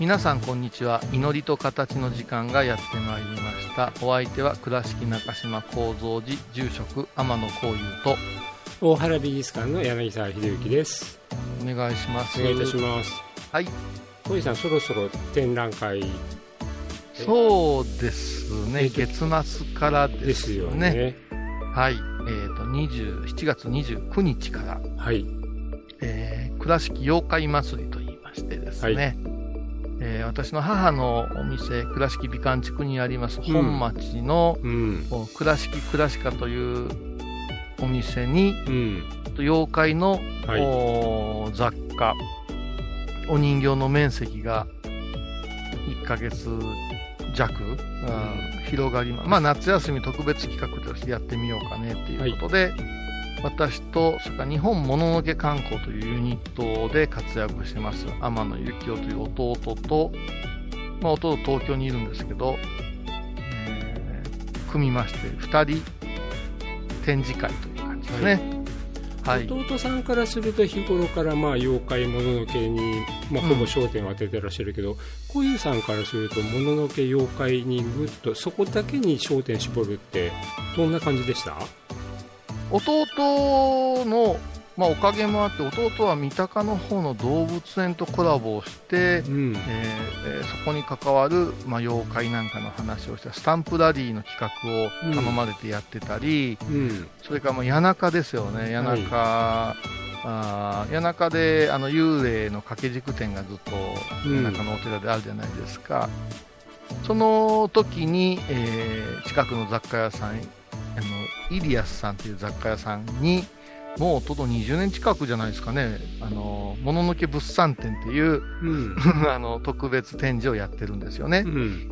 皆さんこんにちは。祈りと形の時間がやってまいりました。お相手は倉敷中島幸三寺住職天野幸雄と。大原美術館の柳沢秀幸です。お願いします。お願いいたします。はい。小井さんそろそろ展覧会。そうですね。え月末からでですすよねよね。はい。えー、と20 7月29日から、はい。えー倉敷妖怪祭りと言いましてですね、はいえー私の母のお店倉敷美観地区にあります本町の、うん。お倉敷倉敷というお店にうん。妖怪の、はい。お雑貨お人形の面積が1ヶ月弱、うん。広がりままあ夏休み特別企画としてやってみようかねっていうことで、私とそれから日本もののけ観光というユニットで活躍してます。天野幸雄という弟と、まあ、弟東京にいるんですけど、えー組みまして2人展示会という感じですね。はい、弟さんからすると日頃からまあ妖怪もののけに、まあ、うん。ほぼ焦点を当ててらっしゃるけど小遊さんからするともののけ妖怪にぐっとそこだけに焦点絞るってどんな感じでした？弟の、まあ、おかげもあって弟は三鷹の方の動物園とコラボをして、うん。えーえーそこに関わる、まあ、妖怪なんかの話をしたスタンプラリーの企画を頼まれてやってたり、うん。それからまあ谷中ですよね。谷中、あー谷中であの幽霊の掛け軸店がずっとうん。谷中のお寺であるじゃないですか、その時に、えー近くの雑貨屋さんイリアスさんという雑貨屋さんにもうとど20年近くじゃないですかね。あのもののけ物産展っていううん。あの特別展示をやってるんですよね。う、ん。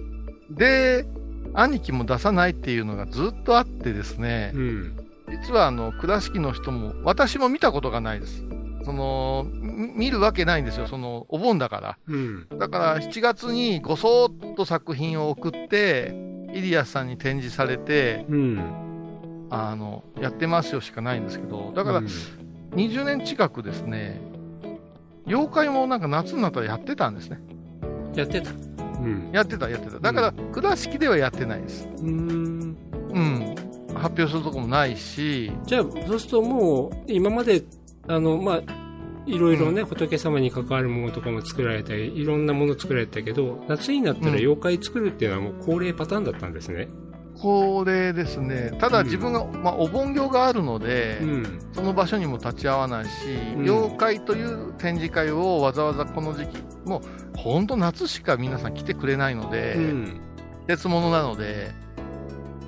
で兄貴も出さないっていうのがずっとあってですね、うん。実はあの倉敷の人も私も見たことがないです。そのみ見るわけないんですよ。そのお盆だから。うん。だから7月にごそっと作品を送ってイリアスさんに展示されてうんあのやってますよしかないんですけどだからうん。20年近くですね妖怪もなんか夏になったらやってたんですね。やってた。うん。やってたやってた。だから倉敷ではやってないです。うん。うん。発表するとこもないし。じゃあそうするともう今まであのまあいろいろね、仏様に関わるものとかも作られたりいろんなもの作られたけど夏になったら妖怪作るっていうのはもう恒例パターンだったんですねこれですねただ自分が、まあ、お盆業があるので、うん。その場所にも立ち会わないし、うん。妖怪という展示会をわざわざこの時期、もう本当夏しか皆さん来てくれないので、うん。別物なので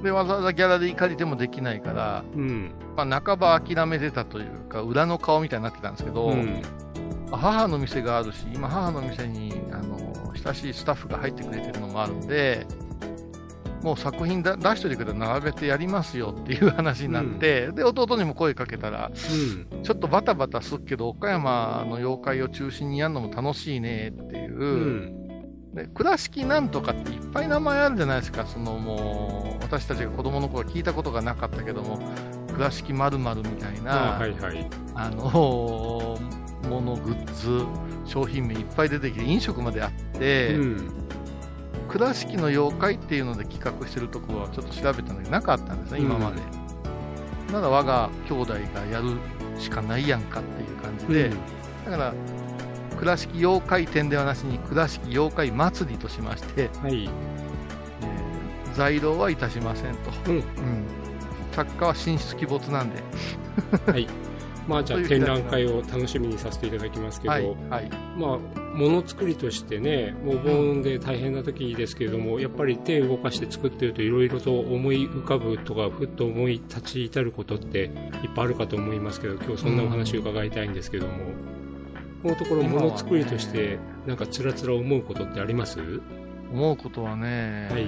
で、わざわざギャラリー借りてもできないから、うん。まあ、半ば諦めてたというか、裏の顔みたいになってたんですけど、うん。母の店があるし、今、母の店にあの親しいスタッフが入ってくれてるのもあるんで、もう作品だ出しといてくれ並べてやりますよっていう話になって、で弟にも声かけたら、ちょっとバタバタすっけど、岡山の妖怪を中心にやるのも楽しいねっていう、うん。で倉敷なんとかっていっぱい名前あるじゃないですか、そのもう私たちが子供の頃聞いたことがなかったけども、倉敷まるみたいな、あはいはい。あのもの、グッズ、商品名いっぱい出てきて、飲食まであって、うん倉敷の妖怪っていうので企画してるところはちょっと調べたんだけど、なかったんですね、今まで。なら我が兄弟がやるしかないやんかっていう感じで、だから、倉敷妖怪展ではなしに、倉敷妖怪祭りとしまして、はい。えー在廊はいたしませんと。うん。うん。作家は神出鬼没なんで。はい。まあじゃあ展覧会を楽しみにさせていただきますけど、はい、はい。まあ、ものづくりとしてね、もうボーンで大変な時ですけれども、やっぱり手を動かして作ってるといろいろと思い浮かぶとか、ふっと思い立ち至ることっていっぱいあるかと思いますけど、今日そんなお話を伺いたいんですけども、このところものづくりとして、なんかつらつら思うことってあります？思うことはね、はい。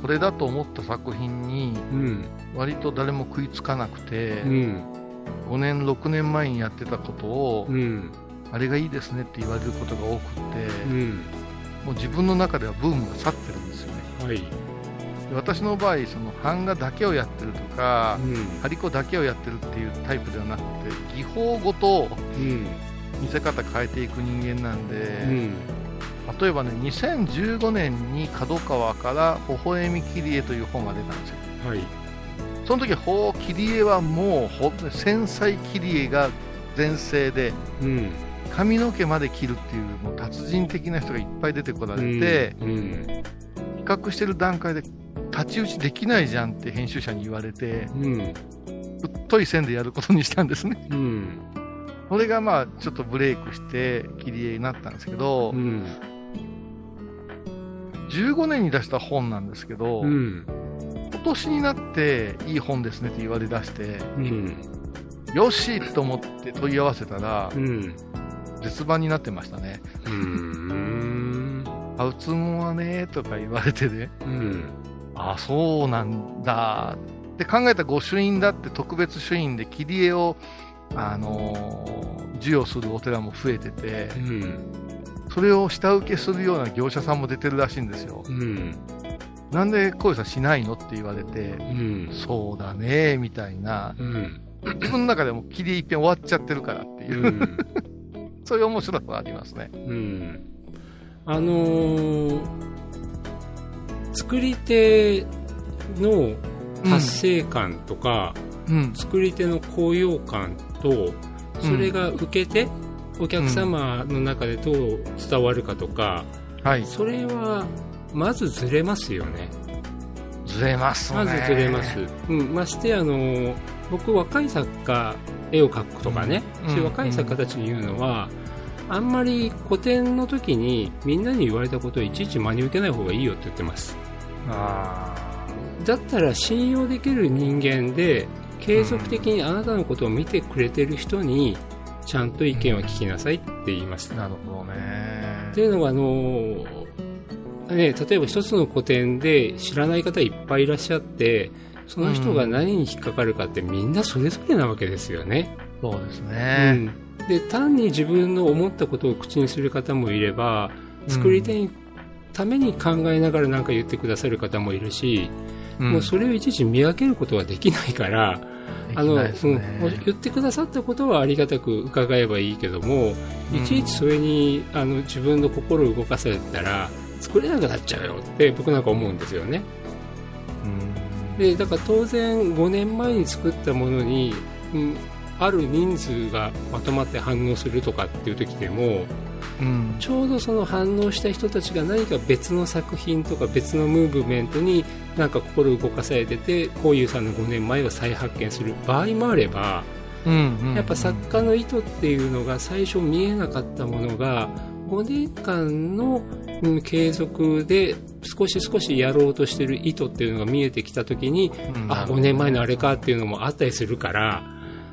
これだと思った作品に、うん。割と誰も食いつかなくて、うん。5年、6年前にやってたことを、うん。あれがいいですねって言われることが多くて、うん。もう自分の中ではブームが去ってるんですよね。はい。で私の場合、その版画だけをやってるとか、うん。張り子だけをやってるっていうタイプではなくて、技法ごとうん。見せ方変えていく人間なんで、うん。例えばね、2015年に角川から「微笑み切り絵」という本が出たんですよ。はい。その時ほう切り絵はもう繊細切り絵が全盛で、うん。髪の毛まで切るっていうもう達人的な人がいっぱい出てこられて、うん。比較してる段階で太刀打ちできないじゃんって編集者に言われて、うん。太い線でやることにしたんですね。うん。それがまあちょっとブレイクして切り絵になったんですけど、うん。15年に出した本なんですけど、うん。今年になっていい本ですねって言われ出して、うん。よしと思って問い合わせたら、うん。絶版になってましたね。うーん。ハウツモはねとか言われてね、うん。あ、そうなんだって考えた御朱印だって特別朱印で切り絵を、あのー授与するお寺も増えててう、ん。それを下請けするような業者さんも出てるらしいんですよ。うん。なんで小遊さんしないのって言われて、うん。そうだねみたいな、うん。自分の中でも切り絵一遍終わっちゃってるからっていうう、ん。そういう面白さがありますね。うん。あのー作り手の達成感とか、うん。作り手の高揚感と、それが受けて、お客様の中でどう伝わるかとか、はい。それは、まずずれますよね。ずれますね。まずずれます。うん、ましてあの、僕若い作家、絵を描くとかね、うんそういう若い作家たちに言うのは、あんまり古典の時にみんなに言われたことをいちいち真に受けない方がいいよって言ってます。あだったら信用できる人間で、継続的にあなたのことを見てくれてる人に、ちゃんと意見を聞きなさいって言いますー。なるほどね。っていうのが、あのね、例えば一つの古典で知らない方いっぱいいらっしゃって、その人が何に引っかかるかってみんなそれぞれなわけですよね。そうですうね。ん。で、単に自分の思ったことを口にする方もいれば、作り手にために考えながら何か言ってくださる方もいるし、うんもうそれをいちいち見分けることはできないから、あの、ねうん、言ってくださったことはありがたく伺えばいいけども、いちいちそれにあの自分の心を動かされたら作れなくなっちゃうよって僕なんか思うんですよね。うんで、だから当然5年前に作ったものに、うん、ある人数がまとまって反応するとかっていう時でも、うん。ちょうどその反応した人たちが何か別の作品とか別のムーブメントになんか心を動かされてて、こういうさんの5年前を再発見する。場合もあれば、うんうんやっぱ作家の意図っていうのが最初見えなかったものが5年間の、うん継続で少し少しやろうとしてる意図っていうのが見えてきた時に、うん。あ5年前のあれかっていうのもあったりするから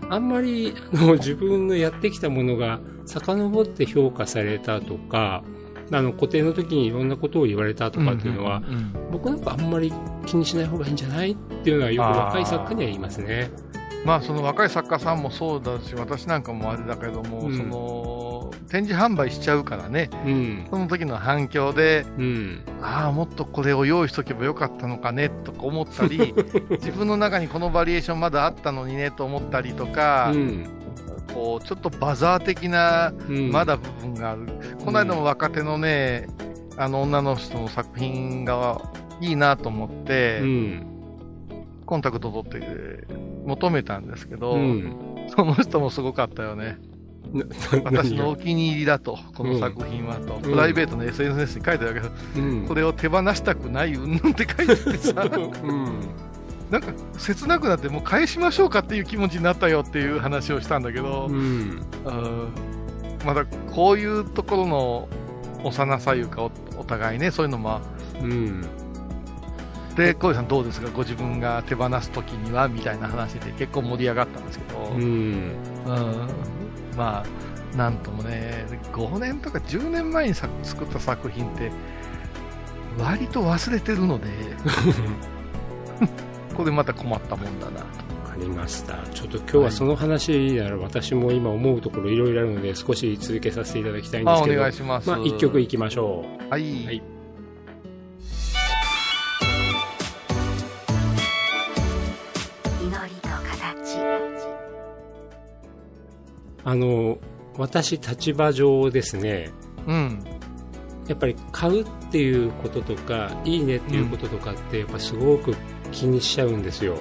あんまりあの自分のやってきたものが遡って評価されたとかあの固定の時にいろんなことを言われたとかっていうのは、んんうん僕なんかあんまり気にしない方がいいんじゃないっていうのはよく若い作家には言いますね。まあその若い作家さんもそうだし私なんかもあれだけども、うん。その展示販売しちゃうからねうん。その時の反響でうん。ああもっとこれを用意しとけばよかったのかねとか思ったり 自分の中にこのバリエーションまだあったのにねと思ったりとか、うん。こうちょっとバザー的なうんまだ部分がある、この間も若手のねあの女の人の作品がいいなと思って、うん。コンタクト取って求めたんですけど、うん。その人もすごかったよね。な 私のお気に入りだと、この作品はと、んプライベートの SNS に書いてあるけど、うん。これを手放したくないうんぬんって書いててさ、うん。なんか切なくなって、もう返しましょうかっていう気持ちになったよっていう話をしたんだけど、うん。うんまだこういうところの幼さいうかお、お互いね、そういうのも、うん。で、小井さんどうですか、ご自分が手放すときにはみたいな話で結構盛り上がったんですけど、ううんん。まあ、なんともね、5年とか10年前にさ作った作品って、割と忘れてるので、これまた困ったもんだなと。わかりました。ちょっと今日はその話なら私も今思うところいろいろあるので少し続けさせていただきたいんですけど。願いします。まあ一曲いきましょう。はい。はいあの、私立場上ですね、うん。やっぱり買うっていうこととか、いいねっていうこととかってやっぱすごく気にしちゃうんですよ。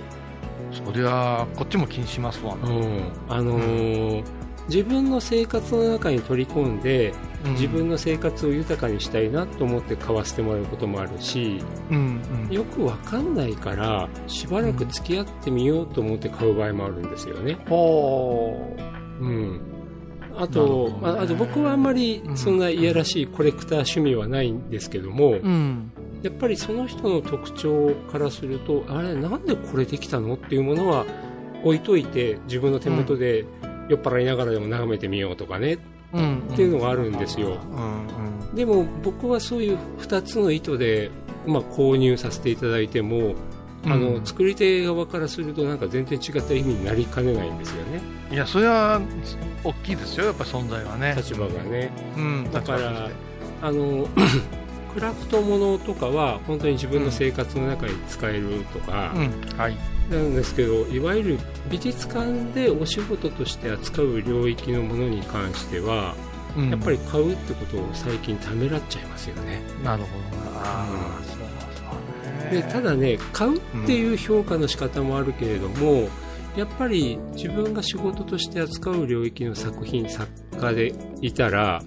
そりゃ、こっちも気にしますわな。うん。あのー自分の生活の中に取り込んで、うん自分の生活を豊かにしたいなと思って買わせてもらうこともあるし、うんうん。よくわかんないから、しばらく付き合ってみようと思って買う場合もあるんですよね。ほうん。あと、ねまあ、あと僕はあんまりうんそんないやらしいコレクター趣味はないんですけども、う。うん。やっぱりその人の特徴からすると、あれ、なんでこれできたのっていうものは置いといて、自分の手元で酔っ払いながらでも眺めてみようとかね、うん。っていうのがあるんですよ。うんうん。でも僕はそういう2つの意図で、まあ、購入させていただいても、あのうん作り手側からするとなんか全然違った意味になりかねないんですよね。いや、それは、大きいですよ、やっぱ存在はね。立場がね。うん、だからあの クラフトものとかは本当に自分の生活の中に使えるとか。うん、はい。なんですけど、いわゆる美術館でお仕事として扱う領域のものに関しては、うん。やっぱり買うってことを最近ためらっちゃいますよね。なるほどうそうね。でただね買うっていう評価の仕方もあるけれども、やっぱり自分が仕事として扱う領域の作品作家でいたら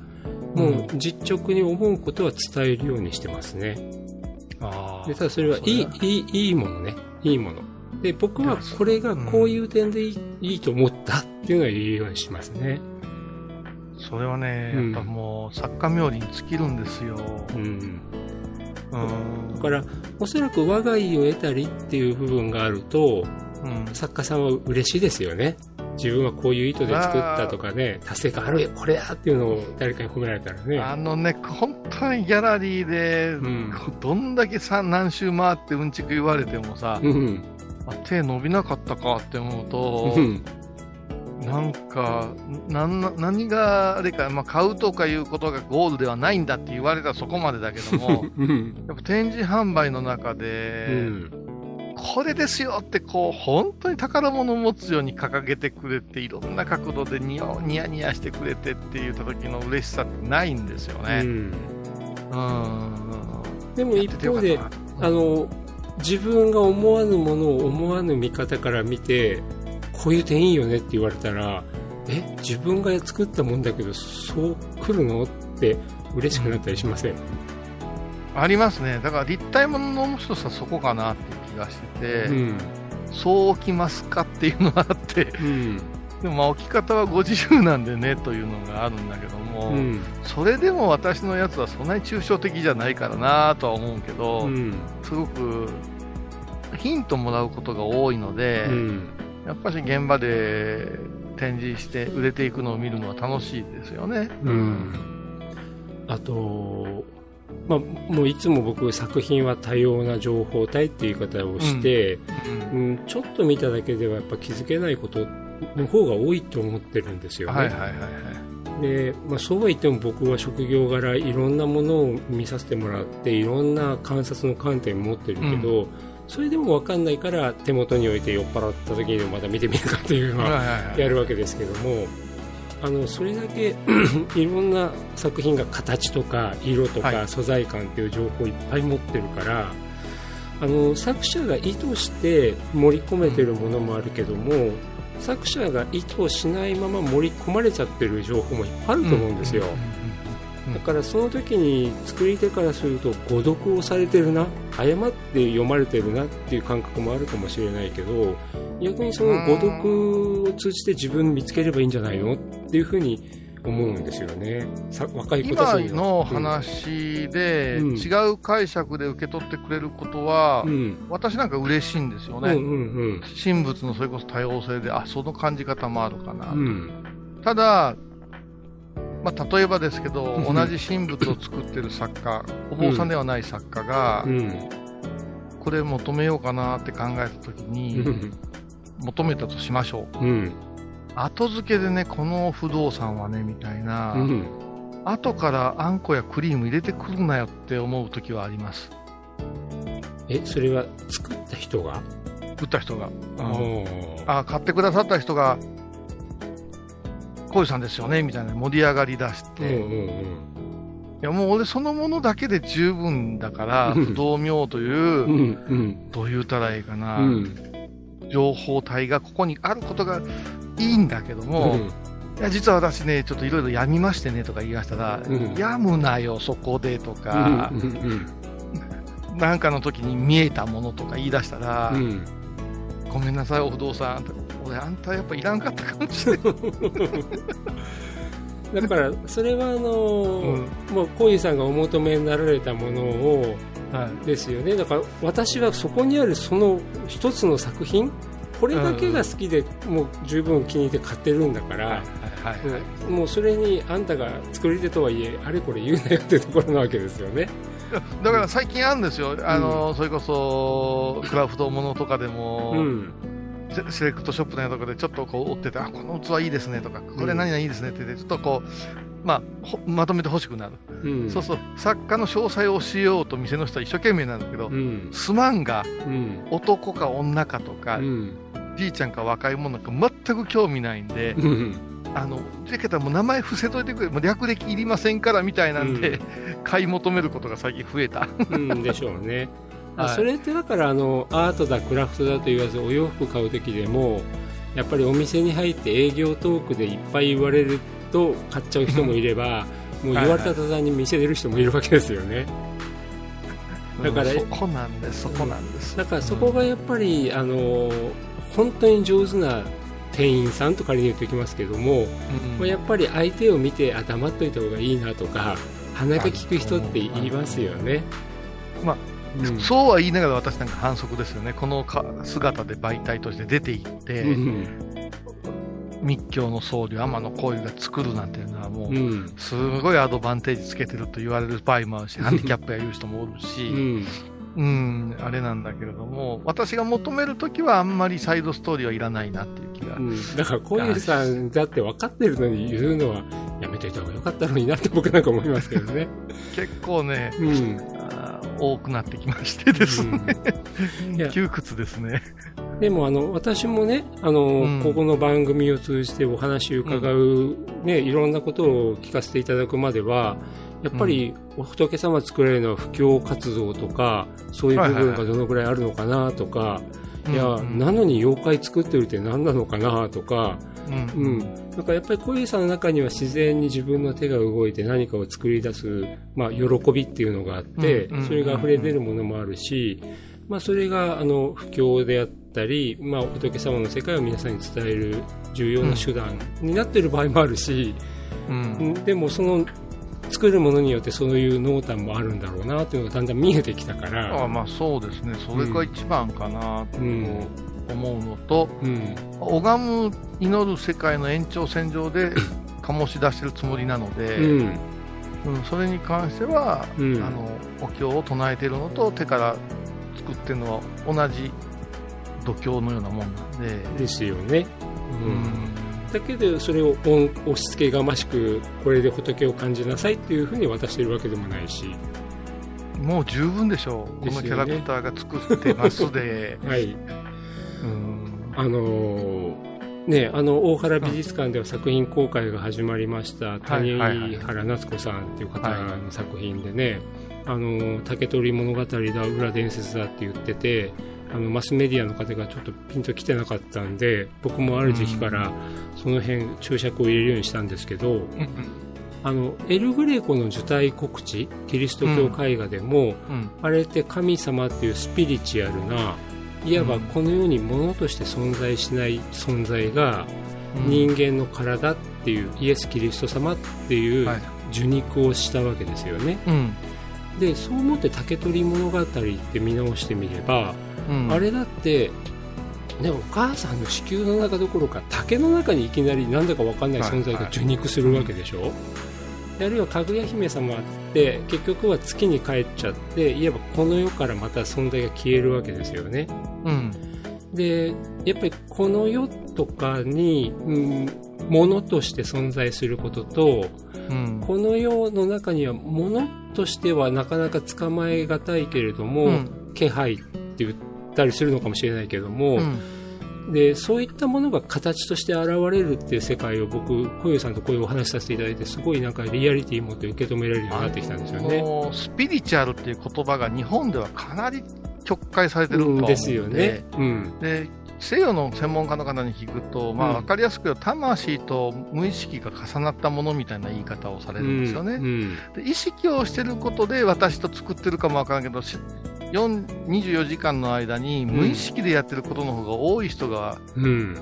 もう実直に思うことは伝えるようにしてますね。ああでただそれはいいいいいいものね。いいもの。で僕はこれがこういう点でいい,、いいと思ったっていうのは言うようにしますね。それはね、うん。やっぱもう、作家冥利に尽きるんですよ。うんうん。だからおそらく我が意を得たりっていう部分があるとうん。作家さんは嬉しいですよね。自分はこういう意図で作ったとかね達成感あるよこれだっていうのを誰かに褒められたらね。あのね、本当にギャラリーで、ん。どんだけさ何周回ってうんちく言われてもさ、うん。あ手伸びなかったかって思うとう、んなんか、なんな何があれか、まあ、買うとかいうことがゴールではないんだって言われたらそこまでだけども、うん。やっぱ展示販売の中うで、ん。これですよってこう、本当に宝物を持つように掲げてくれて、いろんな角度でニヤニヤニヤしてくれてって言った時の嬉しさってないんですよね。うん。うん。でも一方であの自分が思わぬものを思わぬ見方から見てこういう点いいよねって言われたらえ自分が作ったもんだけどそう来るの？って嬉しくなったりしません、ありますね。だから立体物の面白さそこかなっていう気がしてて、うん。そう置きますかっていうのがあって、うん。でもまあ置き方はご自由なんでねというのがあるんだけども、うん。それでも私のやつはそんなに抽象的じゃないからなとは思うけど、うん。すごくヒントもらうことが多いので、うんやっぱり現場で展示して売れていくのを見るのは楽しいですよね。うんあと、まあ、もういつも僕作品は多様な情報体っていう言い方をして、うんうんちょっと見ただけではやっぱ気づけないことの方が多いと思ってるんですよね。はいはいはいはい。でまあ、そうは言っても僕は職業柄いろんなものを見させてもらっていろんな観察の観点持ってるけど、それでも分かんないから手元に置いて酔っ払った時にまた見てみるかっていうのはやるわけですけどもあのそれだけ いろんな作品が形とか色とはい。か素材感っていう情報をいっぱい持ってるから、あの作者が意図して盛り込めてるものもあるけども、作者が意図しないまま盛り込まれちゃってる情報もいっぱいあると思うんですよ。だからその時に作り手からすると誤読をされてるな誤って読まれてるなっていう感覚もあるかもしれないけど逆にその誤読を通じて自分見つければいいんじゃないのっていうふうに思うんですよね。さ若い子たち今の話で、うん。違う解釈で受け取ってくれることは、うん。うん私なんか嬉しいんですよね。うんうん神仏のそれこそ多様性で、あ、その感じ方もあるかな。うんうん。ただ、まあ、例えばですけど、うん。同じ神仏を作ってる作家、お坊さんではない作家が、うん。これ求めようかなって考えたときうに、ん。求めたとしましょう。うん。後付けでね、この不動産はね、みたいな、うん。後からあんこやクリーム入れてくるなよって思うときはあります。えそれは作った人が？売った人が。あー。あ、買ってくださった人が、こういうさんですよね、みたいな盛り上がり出しうんて、いうん。やもう俺そのものだけで十分だから、うん。不動明という、うんうん。どう言うたらいいかな、うん。情報体がここにあることがいいんだけども、うん。いや実は私ね、ちょっといろいろやみましてねとか言いましたら、うん。やむなよ、そこでとか、うんうんなんかの時に見えたものとか言い出したら、うん。うんごめんなさい、お不動産、俺、あんたやっぱいらんかったかもしれない。だからそれはあのーもう小井さんがお求めになられたものをはい。ですよね。だから私はそこにあるその一つの作品これだけが好きでもう十分気に入って買ってるんだから、もうそれにあんたが作り手とはいえあれこれ言うなよってところなわけですよね。だから最近あるんですよ、あのそれこそクラフトものとかでも、うんセセレクトショップのとこでちょっとこう追ってて、あこの器いいですねとか、これ何々いいですねって言って、ちょっとこう、まあ、ほまとめて欲しくなる、うん。そうそう、作家の詳細を教えようと店の人は一生懸命なんだけど、うん。すまんがうん。男か女かとか、うん。じいちゃんか若い者か全く興味ないんで、うん。あの、じゃけたらもう名前伏せといてくれ、もう略歴いりませんからみたいなんで、買い求めることが最近増えた。うん。でしょうね。あはいそれってだからあのアートだクラフトだと言わずお洋服買う時でもやっぱりお店に入って営業トークでいっぱい言われると買っちゃう人もいればもう言われた途端に店出る人もいるわけですよね。だからうんそこなんです、そこなんです。だからそこがやっぱり、あの本当に上手な店員さんと仮に言っておきますけども、うんまあやっぱり相手を見てあ黙っといた方がいいなとか鼻が利く人って言いますよね。まあうんそうは言いながら私なんか反則ですよね。このか姿で媒体として出ていって、うん密教の僧侶、天野幸雄が作るなんていうのはもう、うんすごいアドバンテージつけてると言われる場合もあるし、ハンディキャップや言う人もおるうし、んうん、あれなんだけれども、私が求めるときはあんまりサイドストーリーはいらないなっていう気が。うんだから小遊さんだって分かってるのに言うのはやめといた方がよかったのになって僕なんか思いますけどね。結構ね、うん多くなってきましてですね、いや。窮屈ですね。でもあの私もねあの、うん。ここの番組を通じてお話を伺う、ね、いろんなことを聞かせていただくまではやっぱりお仏様作られるのは布教活動とかそういう部分がどのぐらいあるのかなとか、いや、うんなのに妖怪作ってるって何なのかなとか、うん。うん、だからやっぱり小遊さんの中には自然に自分の手が動いて何かを作り出す、まあ、喜びっていうのがあって、うんうんそれが溢れ出るものもあるし、まあ、それがあの布教であったり、まあ、仏様の世界を皆さんに伝える重要な手段になっている場合もあるし、うん。うん。でもその作るものによってそういう濃淡もあるんだろうなっていうのがだんだん見えてきたから、あまあそうですね、それが一番かなとうん。思うのと、うん。拝む、祈る世界の延長線上で醸し出してるつもりなので、うん。うん。それに関しては、うん。あのお経を唱えているのと手から作ってるのは同じ度胸のようなもん。なん。で、ですよね。ううんだけどそれを押押し付けがましくこれで仏を感じなさいっていうふうに渡してるわけでもないし、もう十分でしょう、このキャラクターが作ってますで、はい、うん。あのーね、あの大原美術館では作品公開が始まりました、谷はいはい原夏子さんっていう方の作品でね、あの竹取物語だ裏伝説だって言っててあのマスメディアの方がちょっとピンときてなかったんで僕もある時期からその辺注釈を入れるようにしたんですけど、あのエル・グレコの受胎告知キリスト教絵画でも、うん。あれって神様っていうスピリチュアルないわばこの世に物として存在しない存在が人間の体っていうイエス・キリスト様っていうはい。受肉をしたわけですよね。うん。でそう思って竹取物語って見直してみれば、うん。あれだって、ね、お母さんの子宮の中どころか竹の中にいきなりなんだか分かんない存在が受肉するわけでしょ、であるいはかぐや姫様って結局は月に帰っちゃっていわばこの世からまた存在が消えるわけですよねうん。でやっぱりこの世とかに、うん、物として存在することとうん。この世の中には物としてはなかなか捕まえがたいけれども、うん気配って言ったりするのかもしれないけども、うん。でそういったものが形として現れるっていう世界を僕小遊さんとこういうお話しさせていただいてすごいなんかリアリティ持って受け止められるようになってきたんですよね。スピリチュアルっていう言葉が日本ではかなり曲解されてるんでですよね。うんで西洋の専門家の方に聞くと、まあ、うん。分かりやすく魂と無意識が重なったものみたいな言い方をされるんですよね。うんで意識をしてることで私と作ってるかもわからんけどし4 24時間の間に無意識でやってることの方が多い人がうん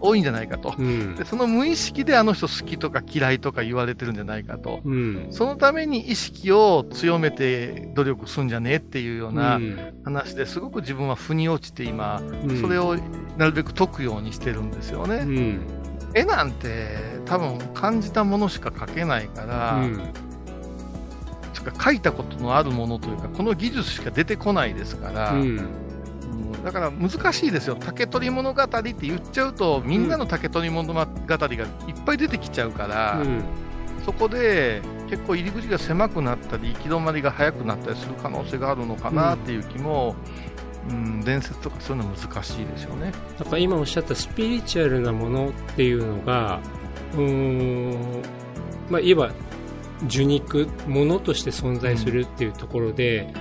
多いんじゃないかと。うん。でその無意識であの人好きとか嫌いとか言われてるんじゃないかと。うん。そのために意識を強めて努力するんじゃねえっていうようなうん。話ですごく自分は腑に落ちて今、うん。それをなるべく解くようにしてるんですよね。うん。絵なんて多分感じたものしか描けないから、つうか描いたことのあるものというかこの技術しか出てこないですから、だから難しいですよ竹取物語って言っちゃうとみんなの竹取物語がいっぱい出てきちゃうから、うんそこで結構入り口が狭くなったり行き止まりが早くなったりする可能性があるのかなっていう気も、うん伝説とかそういうのは難しいですよね。だから今おっしゃったスピリチュアルなものっていうのがうーんまあ言えば受肉物として存在するっていうところで、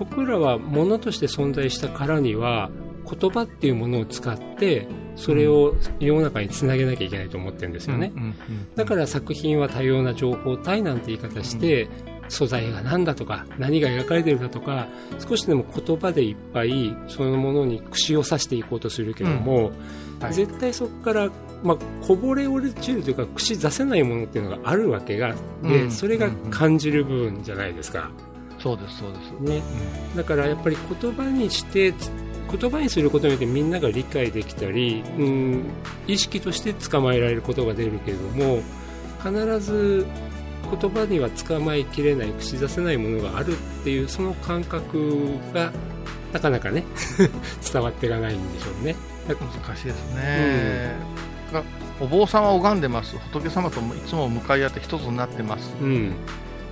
僕らは物として存在したからには言葉っていうものを使ってそれを世の中につなげなきゃいけないと思ってるんですよね、うんうんだから作品は多様な情報体なんて言い方して、素材が何だとか何が描かれてるかとか少しでも言葉でいっぱいそのものに串を刺していこうとするけども、はい。絶対そこから、まあ、こぼれ落ちるというか串出せないものっていうのがあるわけがで、うん。それが感じる部分じゃないですか。そうですそうです。ね、だからやっぱり言葉にして言葉にすることによってみんなが理解できたり、うん、意識として捕まえられることが出るけれども必ず言葉には捕まえきれない口出せないものがあるっていうその感覚がなかなかね 伝わっていかないんでしょうね。だ難しいですね、がお坊さんは拝んでます。仏様ともいつも向かい合って一つになってます。うん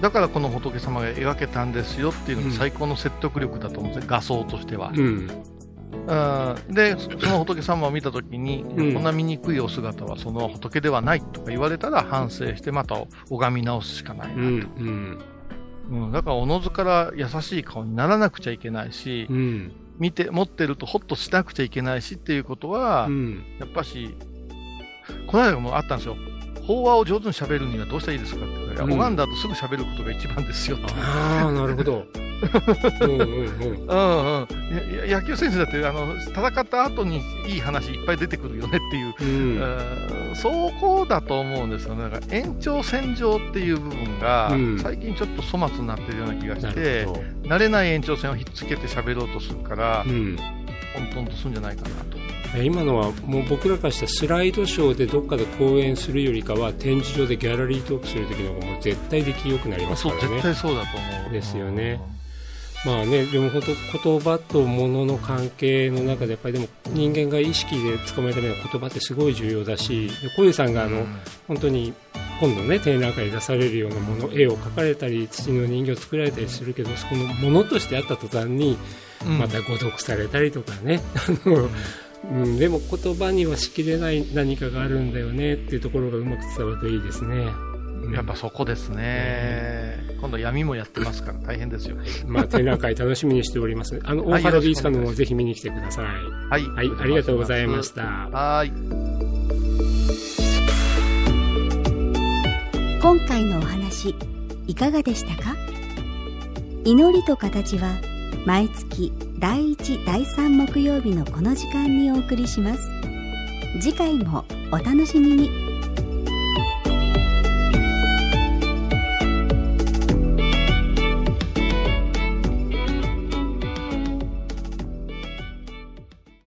だからこの仏様が描けたんですよっていうのうん。が最高の説得力だと思うんですよ、画像としては、うん。うんでその仏様を見たときに、うん。こんな醜いお姿はその仏ではないとか言われたら反省してまた拝み直すしかないなと、うんうん。うんだからおのずから優しい顔にならなくちゃいけないし、うん。見て持ってるとホッとしなくちゃいけないしっていうことは、うん。やっぱし、この間もあったんですよ。法話を上手に喋るにはどうしたらいいですかってうん。拝んだ後すぐ喋ることが一番ですよ。って。ああなるほど。うんうんうん。うんうん。野球選手だって、あの、戦った後にいい話いっぱい出てくるよねっていう、うん。うん。そこだと思うんですよね。だから延長線上っていう部分がうん、最近ちょっと粗末になってるような気がなして慣れない延長線をひっつけて喋ろうとするからう、ん混沌とするんじゃないかなと。今のはもう僕らからしたらスライドショーでどっかで講演するよりかは展示場でギャラリートークする時の方がもう絶対出来良くなりますからね絶対そうだと思う。ですよねまあねでも本当言葉と物の関係の中でやっぱりでも人間が意識で捕まえるための言葉ってすごい重要だしで小遊さんがあの、うん本当に今度ね展覧会に出されるようなもの絵を描かれたり土の人形を作られたりするけどそこのものとしてあった途端にうんまた誤読されたりとかね、あのうん、でも言葉にはしきれない何かがあるんだよねっていうところがうまく伝わるといいですね。やっぱそこですね。今度闇もやってますから大変ですよ。まあ、展覧会楽しみにしております。あの、はい大原美術館のもぜひ見に来てください。はい。はい、ありがとうございました。はい。今回のお話いかがでしたか？祈りと形は毎月第1第3木曜日のこの時間にお送りします。次回もお楽しみに。